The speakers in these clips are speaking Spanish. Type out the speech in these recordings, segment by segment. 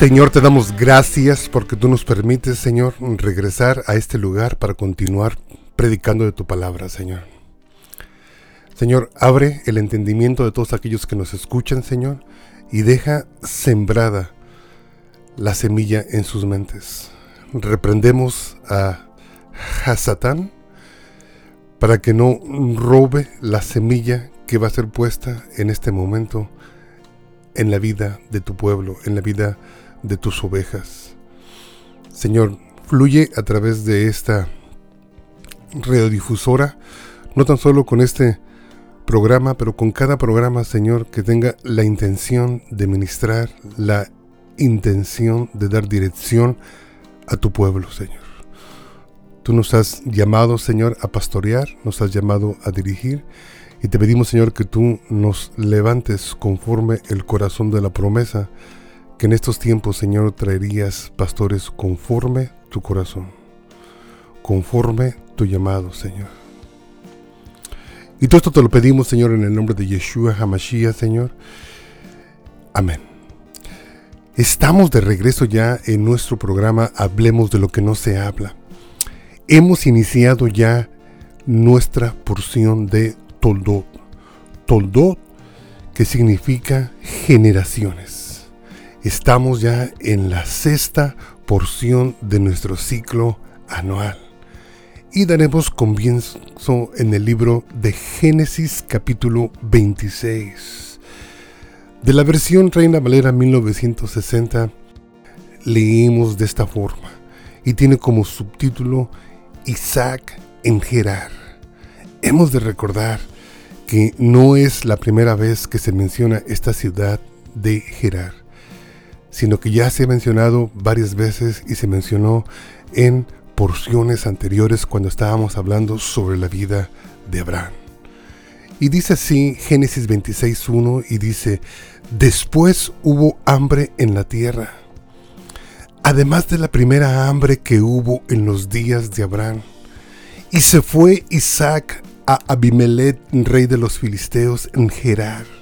Señor, te damos gracias porque tú nos permites, Señor, regresar a este lugar para continuar predicando de tu palabra, Señor. Señor, abre el entendimiento de todos aquellos que nos escuchan, Señor, y deja sembrada la semilla en sus mentes. Reprendemos a Hasatán para que no robe la semilla que va a ser puesta en este momento en la vida de tu pueblo, en la vida de tus ovejas. Señor, fluye a través de esta radiodifusora, no tan solo con este programa, pero con cada programa, Señor, que tenga la intención de ministrar, la intención de dar dirección a tu pueblo, Señor. Tú nos has llamado, Señor, a pastorear, nos has llamado a dirigir y te pedimos, Señor, que tú nos levantes conforme el corazón de la promesa, que en estos tiempos, Señor, traerías pastores conforme tu corazón, conforme tu llamado, Señor. Y todo esto te lo pedimos, Señor, en el nombre de Yeshua Hamashiach, Señor. Amén. Estamos de regreso ya en nuestro programa Hablemos de lo que no se habla. Hemos iniciado ya nuestra porción de Toldot. Toldot, que significa generaciones. Estamos ya en la sexta porción de nuestro ciclo anual y daremos comienzo en el libro de Génesis capítulo 26. De la versión Reina Valera 1960 leímos de esta forma y tiene como subtítulo Isaac en Gerar. Hemos de recordar que no es la primera vez que se menciona esta ciudad de Gerar, sino que ya se ha mencionado varias veces y se mencionó en porciones anteriores cuando estábamos hablando sobre la vida de Abraham. Y dice así Génesis 26.1 y dice, después hubo hambre en la tierra, además de la primera hambre que hubo en los días de Abraham. Y se fue Isaac a Abimelech, rey de los filisteos, en Gerar.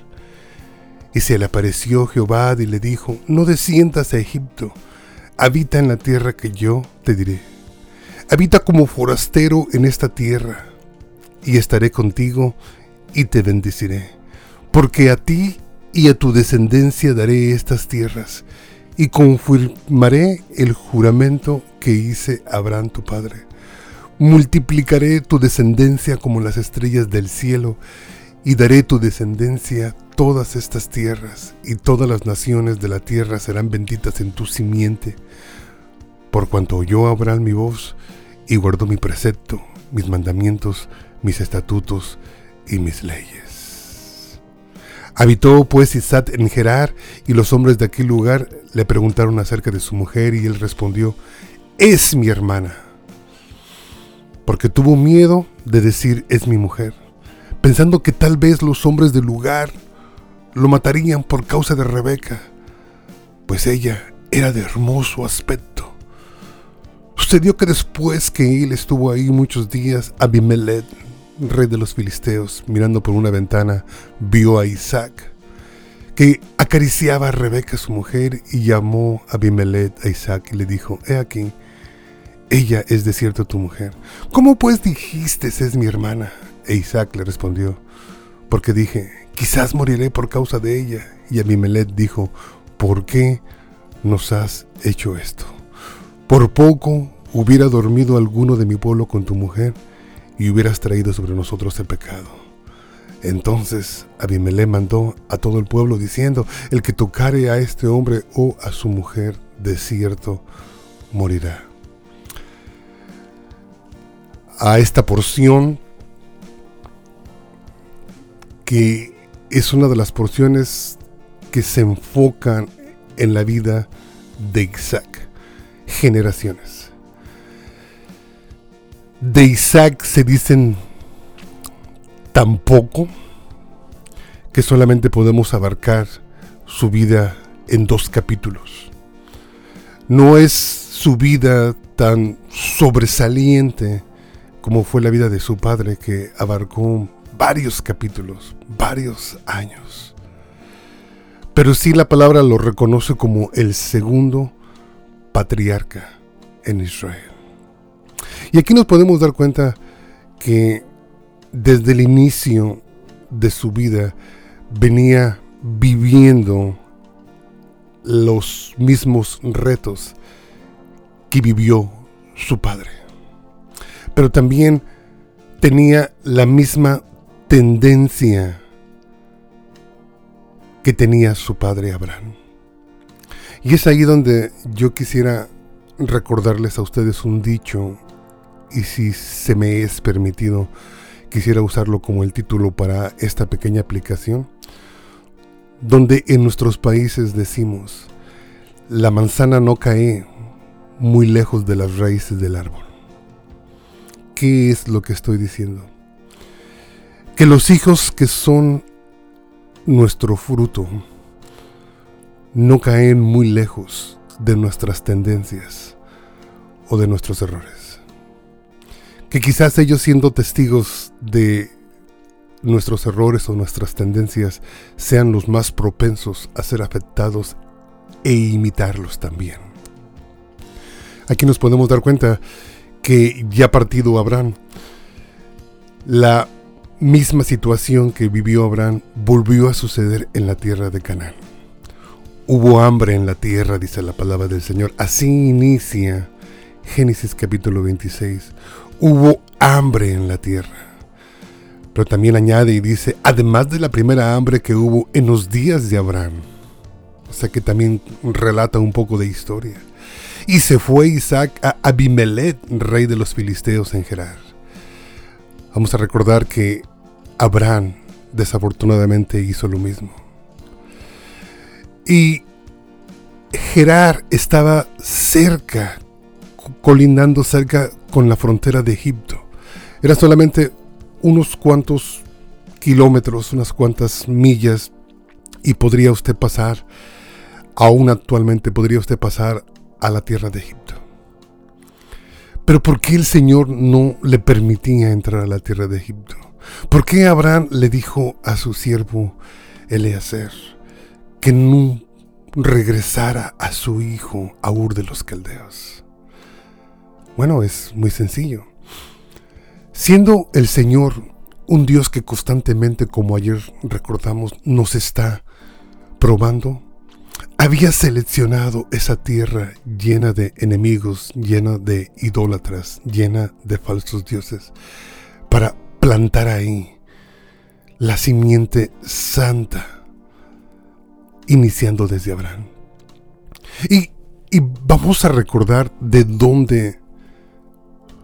Y se le apareció Jehová y le dijo, no desciendas a Egipto, habita en la tierra que yo te diré. Habita como forastero en esta tierra, y estaré contigo y te bendeciré, porque a ti y a tu descendencia daré estas tierras, y confirmaré el juramento que hice a Abraham tu padre. Multiplicaré tu descendencia como las estrellas del cielo, y daré tu descendencia todas estas tierras, y todas las naciones de la tierra serán benditas en tu simiente. Por cuanto oyó Abraham mi voz, y guardó mi precepto, mis mandamientos, mis estatutos y mis leyes. Habitó pues Isaac en Gerar, y los hombres de aquel lugar le preguntaron acerca de su mujer, y él respondió, es mi hermana. Porque tuvo miedo de decir es mi mujer, pensando que tal vez los hombres del lugar lo matarían por causa de Rebeca, pues ella era de hermoso aspecto Sucedió que después que él estuvo ahí muchos días, Abimelech, rey de los filisteos, mirando por una ventana, vio a Isaac, que acariciaba a Rebeca, su mujer, y llamó a Abimelech a Isaac y le dijo, he aquí, ella es de cierto tu mujer. ¿Cómo pues dijiste es mi hermana? E Isaac le respondió, porque dije, quizás moriré por causa de ella. Y Abimelech dijo, ¿por qué nos has hecho esto? Por poco hubiera dormido alguno de mi pueblo con tu mujer y hubieras traído sobre nosotros el pecado. Entonces Abimelech mandó a todo el pueblo diciendo, el que tocare a este hombre o a su mujer, de cierto morirá. A esta porción, que es una de las porciones que se enfocan en la vida de Isaac generaciones. De Isaac se dicen tan poco que solamente podemos abarcar su vida en dos capítulos. No es su vida tan sobresaliente como fue la vida de su padre que abarcó varios capítulos, varios años. pero sí la palabra lo reconoce como el segundo patriarca en Israel. Y aquí nos podemos dar cuenta que desde el inicio de su vida venía viviendo los mismos retos que vivió su padre. Pero también tenía la misma tendencia que tenía su padre Abraham. Y es ahí donde yo quisiera recordarles a ustedes un dicho, y si se me es permitido, quisiera usarlo como el título para esta pequeña aplicación, donde en nuestros países decimos, la manzana no cae muy lejos de las raíces del árbol. ¿Qué es lo que estoy diciendo? Que los hijos que son nuestro fruto no caen muy lejos de nuestras tendencias o de nuestros errores. Que quizás ellos siendo testigos de nuestros errores o nuestras tendencias sean los más propensos a ser afectados e imitarlos también. Aquí nos podemos dar cuenta que ya partido Abraham, la misma situación que vivió Abraham volvió a suceder en la tierra de Canaán. Hubo hambre en la tierra, dice la palabra del Señor. Así inicia Génesis capítulo 26. Hubo hambre en la tierra. Pero también añade y dice, además de la primera hambre que hubo en los días de Abraham. O sea que también relata un poco de historia. Y se fue Isaac a Abimelech, rey de los filisteos en Gerar. Vamos a recordar que Abraham desafortunadamente hizo lo mismo. Y Gerar estaba cerca, colindando cerca con la frontera de Egipto. Era solamente unos cuantos kilómetros, unas cuantas millas, y podría usted pasar, aún actualmente podría usted pasar a la tierra de Egipto. Pero ¿por qué el Señor no le permitía entrar a la tierra de Egipto? ¿Por qué Abraham le dijo a su siervo Eleazar que no regresara a su hijo a Ur de los Caldeos? Bueno, es muy sencillo. Siendo el Señor un Dios que constantemente, como ayer recordamos, nos está probando, había seleccionado esa tierra llena de enemigos, llena de idólatras, llena de falsos dioses, para plantar ahí la simiente santa, iniciando desde Abraham. Y, y vamos a recordar de dónde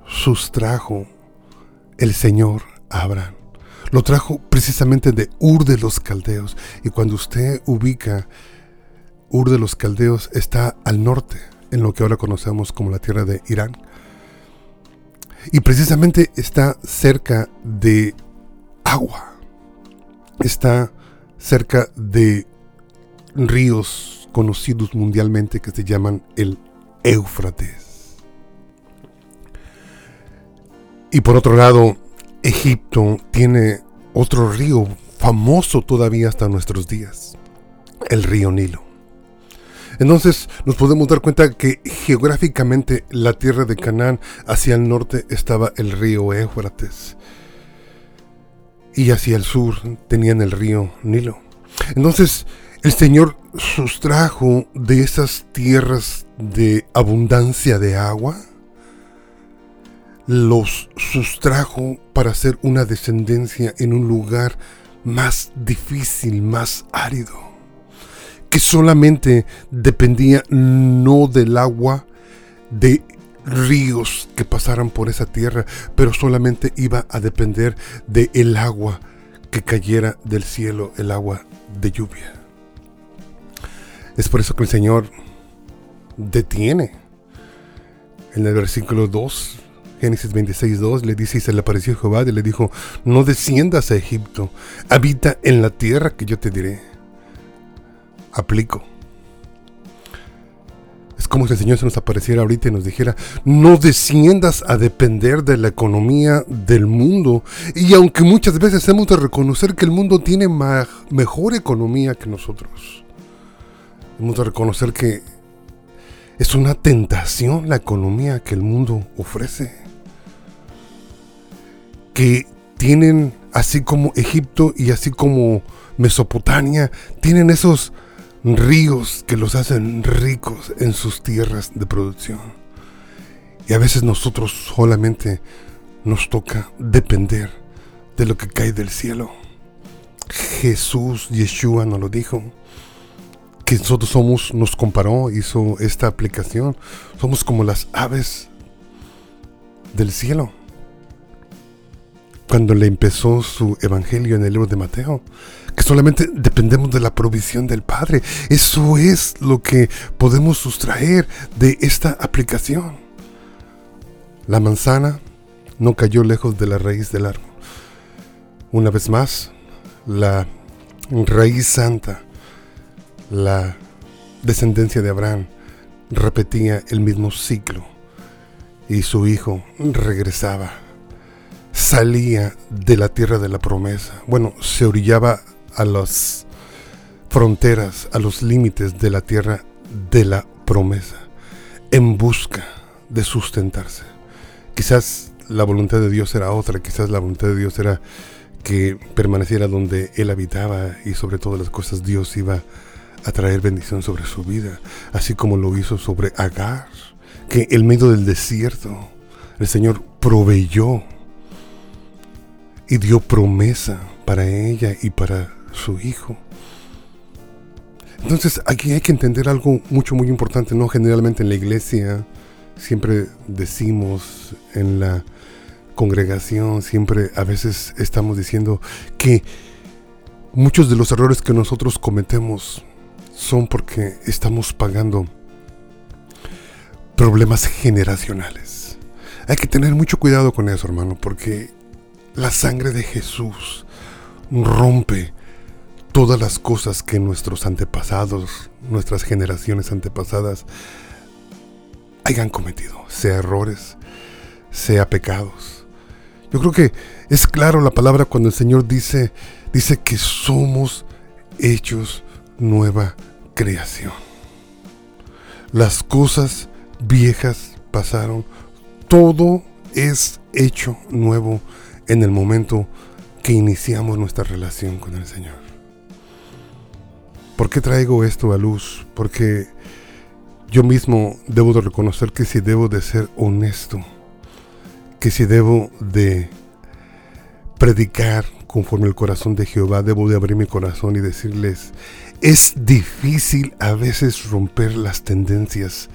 sustrajo el Señor a Abraham. Lo trajo precisamente de Ur de los Caldeos. Y cuando usted ubica Ur de los Caldeos está al norte, en lo que ahora conocemos como la tierra de Irán. Y precisamente está cerca de agua. Está cerca de ríos conocidos mundialmente que se llaman el Éufrates. Y por otro lado, Egipto tiene otro río famoso todavía hasta nuestros días, el río Nilo. Entonces nos podemos dar cuenta que geográficamente la tierra de Canaán hacia el norte estaba el río Éufrates y hacia el sur tenían el río Nilo. Entonces el Señor sustrajo de esas tierras de abundancia de agua, los sustrajo para hacer una descendencia en un lugar más difícil, más árido que solamente dependía no del agua de ríos que pasaran por esa tierra, pero solamente iba a depender del el agua que cayera del cielo, el agua de lluvia. Es por eso que el Señor detiene en el versículo 2, Génesis 26, 2, le dice, y se le apareció Jehová y le dijo, no desciendas a Egipto, habita en la tierra que yo te diré aplico. Es como si el Señor se nos apareciera ahorita y nos dijera, no desciendas a depender de la economía del mundo. Y aunque muchas veces hemos de reconocer que el mundo tiene mejor economía que nosotros, Hemos de reconocer que es una tentación la economía que el mundo ofrece. Que tienen, así como Egipto y así como Mesopotamia, tienen esos ríos que los hacen ricos en sus tierras de producción. Y a veces nosotros solamente nos toca depender de lo que cae del cielo. Jesús, Yeshua nos lo dijo que nosotros somos, nos comparó, hizo esta aplicación. Somos como las aves del cielo. Cuando le empezó su evangelio en el libro de Mateo, que solamente dependemos de la provisión del Padre. Eso es lo que podemos sustraer de esta aplicación. La manzana no cayó lejos de la raíz del árbol. Una vez más, la raíz santa la descendencia de Abraham repetía el mismo ciclo y su hijo regresaba, salía de la tierra de la promesa, bueno, se orillaba a las fronteras, a los límites de la tierra de la promesa, en busca de sustentarse. Quizás la voluntad de Dios era otra, quizás la voluntad de Dios era que permaneciera donde él habitaba y sobre todas las cosas Dios iba a traer bendición sobre su vida, así como lo hizo sobre Agar, que en medio del desierto el Señor proveyó y dio promesa para ella y para su hijo. Entonces aquí hay que entender algo mucho, muy importante, ¿no? Generalmente en la iglesia siempre decimos en la congregación, siempre a veces estamos diciendo que muchos de los errores que nosotros cometemos son porque estamos pagando problemas generacionales. Hay que tener mucho cuidado con eso, hermano, porque la sangre de Jesús rompe todas las cosas que nuestros antepasados, nuestras generaciones antepasadas hayan cometido, sea errores, sea pecados. Yo creo que es claro la palabra cuando el Señor dice, dice que somos hechos nueva creación. Las cosas viejas pasaron, todo es hecho nuevo en el momento que iniciamos nuestra relación con el Señor. ¿Por qué traigo esto a luz? Porque yo mismo debo de reconocer que si debo de ser honesto, que si debo de predicar conforme el corazón de Jehová, debo de abrir mi corazón y decirles, es difícil a veces romper las tendencias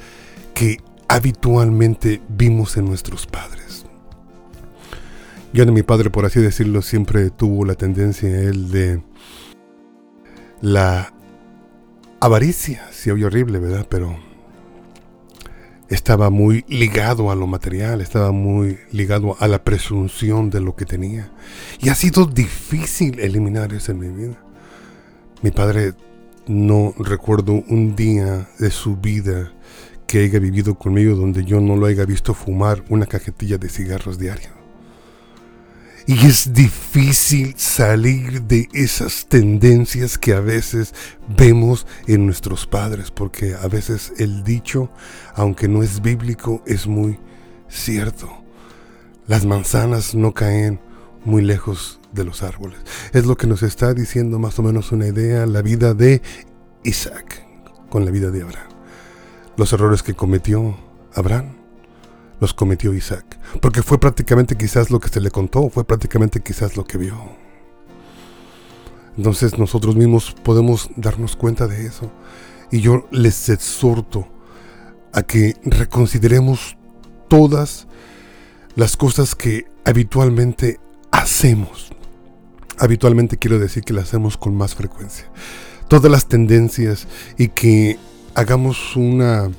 que habitualmente vimos en nuestros padres. Yo de mi padre, por así decirlo, siempre tuvo la tendencia él de la avaricia, si oye horrible, ¿verdad? Pero estaba muy ligado a lo material, estaba muy ligado a la presunción de lo que tenía. Y ha sido difícil eliminar eso en mi vida. Mi padre no recuerdo un día de su vida que haya vivido conmigo donde yo no lo haya visto fumar una cajetilla de cigarros diario. Y es difícil salir de esas tendencias que a veces vemos en nuestros padres, porque a veces el dicho, aunque no es bíblico, es muy cierto. Las manzanas no caen muy lejos de los árboles. Es lo que nos está diciendo más o menos una idea la vida de Isaac con la vida de Abraham. Los errores que cometió Abraham los cometió Isaac, porque fue prácticamente quizás lo que se le contó, fue prácticamente quizás lo que vio. Entonces nosotros mismos podemos darnos cuenta de eso. Y yo les exhorto a que reconsideremos todas las cosas que habitualmente hacemos habitualmente quiero decir que la hacemos con más frecuencia. Todas las tendencias y que hagamos una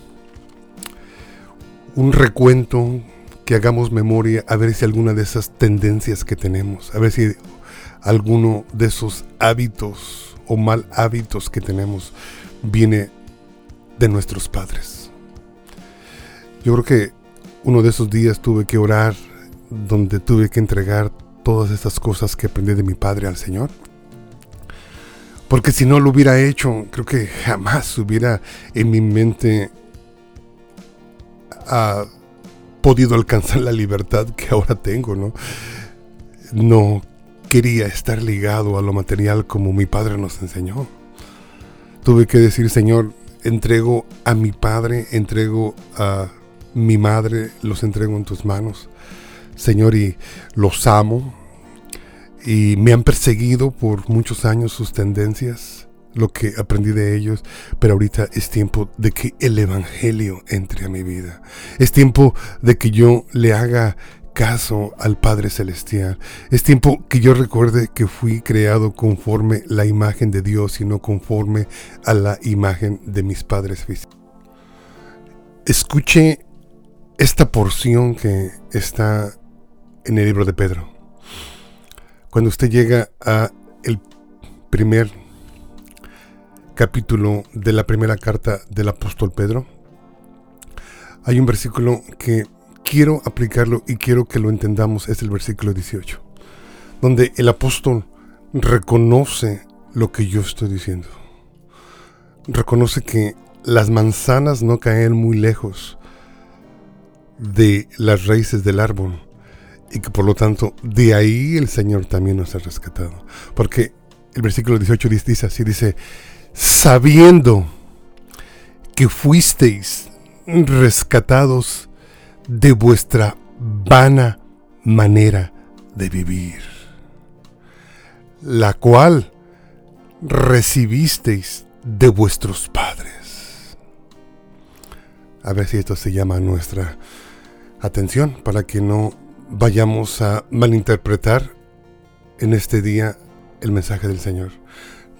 un recuento, que hagamos memoria, a ver si alguna de esas tendencias que tenemos, a ver si alguno de esos hábitos o mal hábitos que tenemos viene de nuestros padres. Yo creo que uno de esos días tuve que orar donde tuve que entregar todas estas cosas que aprendí de mi padre al Señor. Porque si no lo hubiera hecho, creo que jamás hubiera en mi mente ah, podido alcanzar la libertad que ahora tengo, ¿no? No quería estar ligado a lo material como mi padre nos enseñó. Tuve que decir, Señor, entrego a mi padre, entrego a mi madre, los entrego en tus manos. Señor, y los amo. Y me han perseguido por muchos años sus tendencias, lo que aprendí de ellos, pero ahorita es tiempo de que el Evangelio entre a mi vida. Es tiempo de que yo le haga caso al Padre Celestial. Es tiempo que yo recuerde que fui creado conforme la imagen de Dios y no conforme a la imagen de mis padres físicos. Escuche esta porción que está en el libro de Pedro. Cuando usted llega a el primer capítulo de la primera carta del apóstol Pedro, hay un versículo que quiero aplicarlo y quiero que lo entendamos, es el versículo 18, donde el apóstol reconoce lo que yo estoy diciendo. Reconoce que las manzanas no caen muy lejos de las raíces del árbol y que por lo tanto de ahí el Señor también nos ha rescatado. Porque el versículo 18 dice así, dice, sabiendo que fuisteis rescatados de vuestra vana manera de vivir, la cual recibisteis de vuestros padres. A ver si esto se llama nuestra atención para que no vayamos a malinterpretar en este día el mensaje del Señor.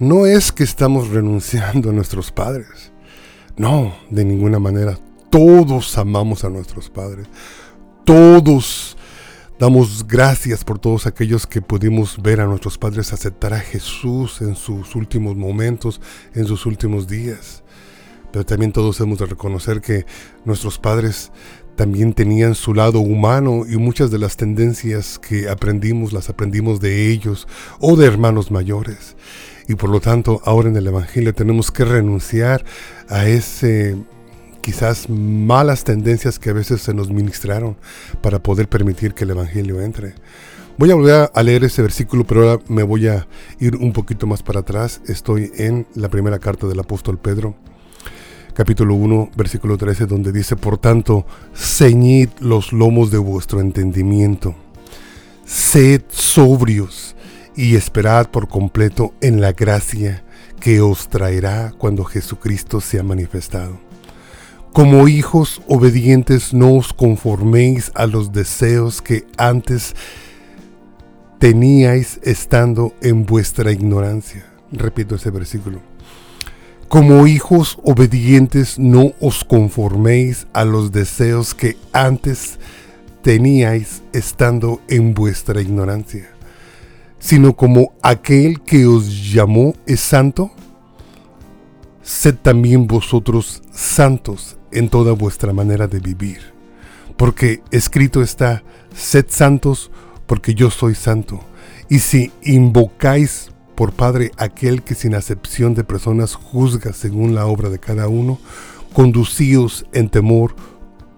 No es que estamos renunciando a nuestros padres. No, de ninguna manera. Todos amamos a nuestros padres. Todos damos gracias por todos aquellos que pudimos ver a nuestros padres aceptar a Jesús en sus últimos momentos, en sus últimos días. Pero también todos hemos de reconocer que nuestros padres también tenían su lado humano y muchas de las tendencias que aprendimos las aprendimos de ellos o de hermanos mayores. Y por lo tanto, ahora en el Evangelio tenemos que renunciar a ese quizás malas tendencias que a veces se nos ministraron para poder permitir que el Evangelio entre. Voy a volver a leer ese versículo, pero ahora me voy a ir un poquito más para atrás. Estoy en la primera carta del apóstol Pedro, capítulo 1, versículo 13, donde dice, por tanto, ceñid los lomos de vuestro entendimiento, sed sobrios y esperad por completo en la gracia que os traerá cuando Jesucristo sea manifestado. Como hijos obedientes no os conforméis a los deseos que antes teníais estando en vuestra ignorancia. Repito ese versículo. Como hijos obedientes no os conforméis a los deseos que antes teníais estando en vuestra ignorancia, sino como aquel que os llamó es santo, sed también vosotros santos en toda vuestra manera de vivir. Porque escrito está, sed santos porque yo soy santo. Y si invocáis por Padre aquel que sin acepción de personas juzga según la obra de cada uno, conducíos en temor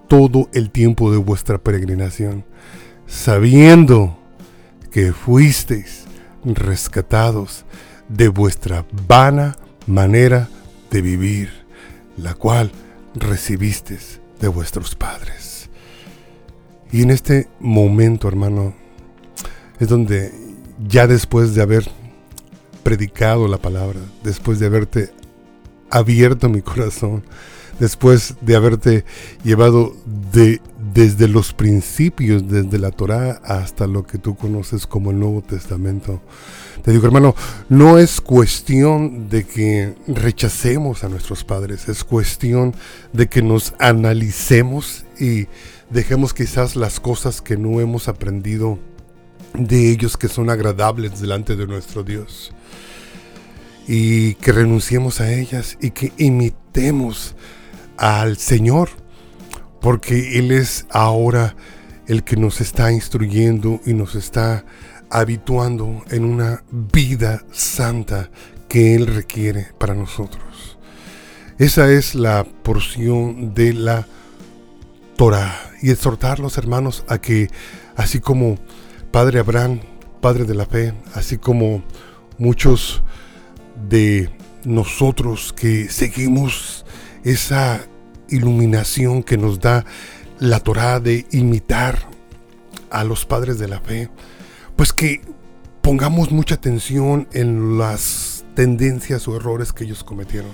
todo el tiempo de vuestra peregrinación, sabiendo que fuisteis rescatados de vuestra vana manera de vivir, la cual recibiste de vuestros padres. Y en este momento, hermano, es donde ya después de haber predicado la palabra, después de haberte abierto mi corazón, después de haberte llevado de, desde los principios, desde la Torá hasta lo que tú conoces como el Nuevo Testamento. Te digo, hermano, no es cuestión de que rechacemos a nuestros padres, es cuestión de que nos analicemos y dejemos quizás las cosas que no hemos aprendido de ellos que son agradables delante de nuestro Dios. Y que renunciemos a ellas y que imitemos al Señor, porque Él es ahora el que nos está instruyendo y nos está habituando en una vida santa que Él requiere para nosotros. Esa es la porción de la Torah. Y exhortar a los hermanos a que, así como Padre Abraham, Padre de la fe, así como muchos de nosotros que seguimos esa iluminación que nos da la Torah de imitar a los padres de la fe, pues que pongamos mucha atención en las tendencias o errores que ellos cometieron.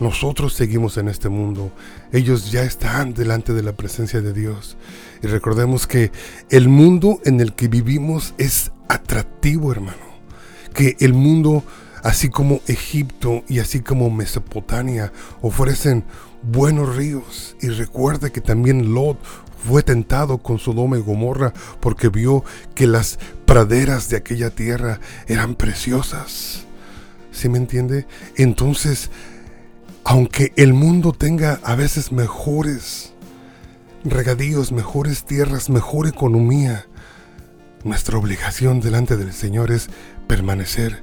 Nosotros seguimos en este mundo, ellos ya están delante de la presencia de Dios. Y recordemos que el mundo en el que vivimos es atractivo, hermano. Que el mundo, así como Egipto y así como Mesopotamia, ofrecen buenos ríos. Y recuerde que también Lot fue tentado con Sodoma y Gomorra porque vio que las praderas de aquella tierra eran preciosas. ¿Sí me entiende? Entonces, aunque el mundo tenga a veces mejores regadíos, mejores tierras, mejor economía, nuestra obligación delante del Señor es permanecer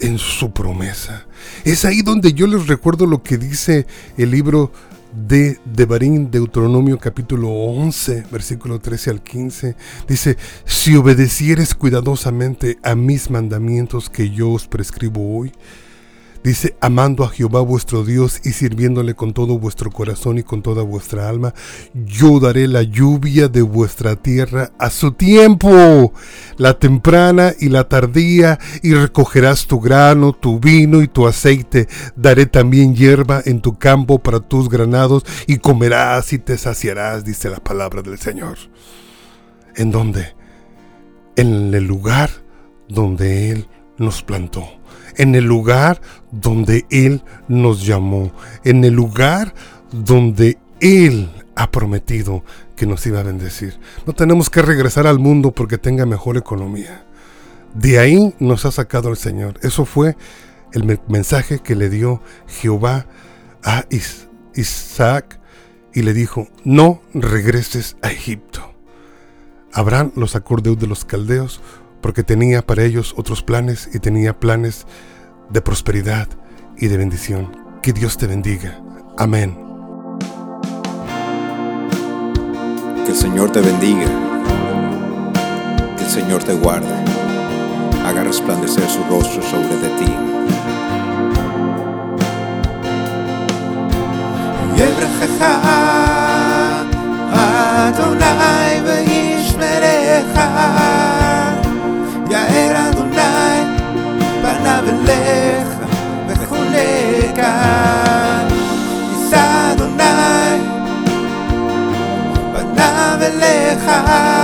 en su promesa. Es ahí donde yo les recuerdo lo que dice el libro de Devarim, Deuteronomio capítulo 11, versículo 13 al 15. Dice, si obedecieres cuidadosamente a mis mandamientos que yo os prescribo hoy, Dice, amando a Jehová vuestro Dios y sirviéndole con todo vuestro corazón y con toda vuestra alma, yo daré la lluvia de vuestra tierra a su tiempo, la temprana y la tardía, y recogerás tu grano, tu vino y tu aceite. Daré también hierba en tu campo para tus granados, y comerás y te saciarás, dice la palabra del Señor. ¿En dónde? En el lugar donde Él nos plantó en el lugar donde Él nos llamó, en el lugar donde Él ha prometido que nos iba a bendecir. No tenemos que regresar al mundo porque tenga mejor economía. De ahí nos ha sacado el Señor. Eso fue el mensaje que le dio Jehová a Isaac y le dijo, no regreses a Egipto. Abraham los sacó de los caldeos porque tenía para ellos otros planes y tenía planes de prosperidad y de bendición. Que Dios te bendiga. Amén. Que el Señor te bendiga. Que el Señor te guarde. Haga resplandecer su rostro sobre de ti. God is Adonai, Panav Elecha.